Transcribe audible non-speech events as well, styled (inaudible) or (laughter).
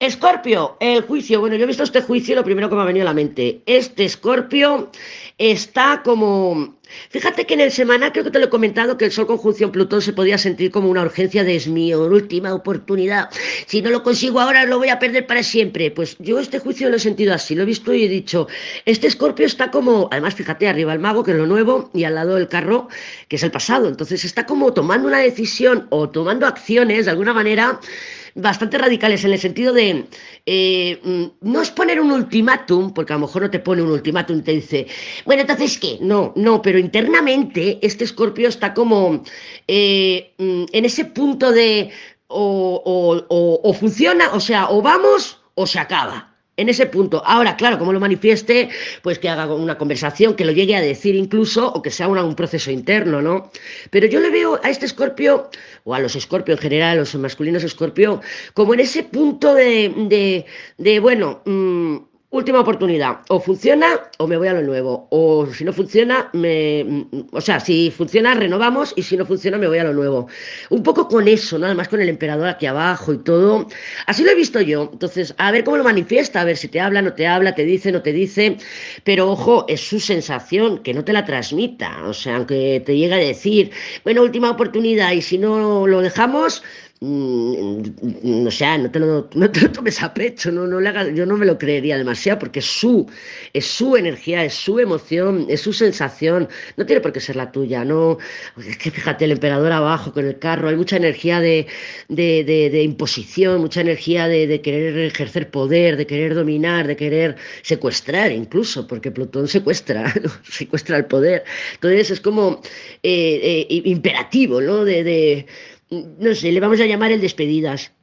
Escorpio, el juicio. Bueno, yo he visto este juicio lo primero que me ha venido a la mente. Este Escorpio está como... Fíjate que en el semana creo que te lo he comentado que el Sol conjunción Plutón se podía sentir como una urgencia de es mi última oportunidad. Si no lo consigo ahora lo voy a perder para siempre. Pues yo este juicio lo he sentido así, lo he visto y he dicho, este Escorpio está como, además fíjate, arriba el mago que es lo nuevo y al lado el carro que es el pasado. Entonces está como tomando una decisión o tomando acciones de alguna manera bastante radicales en el sentido de eh, mm, no es poner un ultimátum, porque a lo mejor no te pone un ultimátum te dice, bueno, entonces qué, no, no, pero internamente este escorpio está como eh, mm, en ese punto de o, o funciona, o sea, o vamos o se acaba en ese punto. Ahora, claro, como lo manifieste, pues que haga una conversación, que lo llegue a decir incluso, o que sea un proceso interno, ¿no? Pero yo le veo a este escorpio, o a los escorpio en general, a los masculinos escorpio, como en ese punto de, de, de bueno, mmm, última oportunidad, o funciona o me voy a lo nuevo, o si no funciona, me, o sea, si funciona renovamos y si no funciona me voy a lo nuevo. Un poco con eso, nada más con el emperador aquí abajo y todo. Así lo he visto yo. Entonces, a ver cómo lo manifiesta, a ver si te habla, no te habla, te dice, no te dice, pero ojo, es su sensación, que no te la transmita, o sea, aunque te llegue a decir, bueno, última oportunidad y si no lo dejamos, Mm, sea, no te lo, no te lo tomes a pecho, no, no le hagas, yo no me lo creería demasiado porque es su, es su energía, es su emoción, es su sensación, no tiene por qué ser la tuya, no, es que fíjate, el emperador abajo con el carro, hay mucha energía de, de, de, imposición, mucha energía de, querer ejercer poder, de querer dominar, de querer secuestrar incluso, porque Plutón secuestra, (laughs) secuestra el poder, entonces es como eh, eh, imperativo, ¿no? de no sé, le vamos a llamar el despedidas.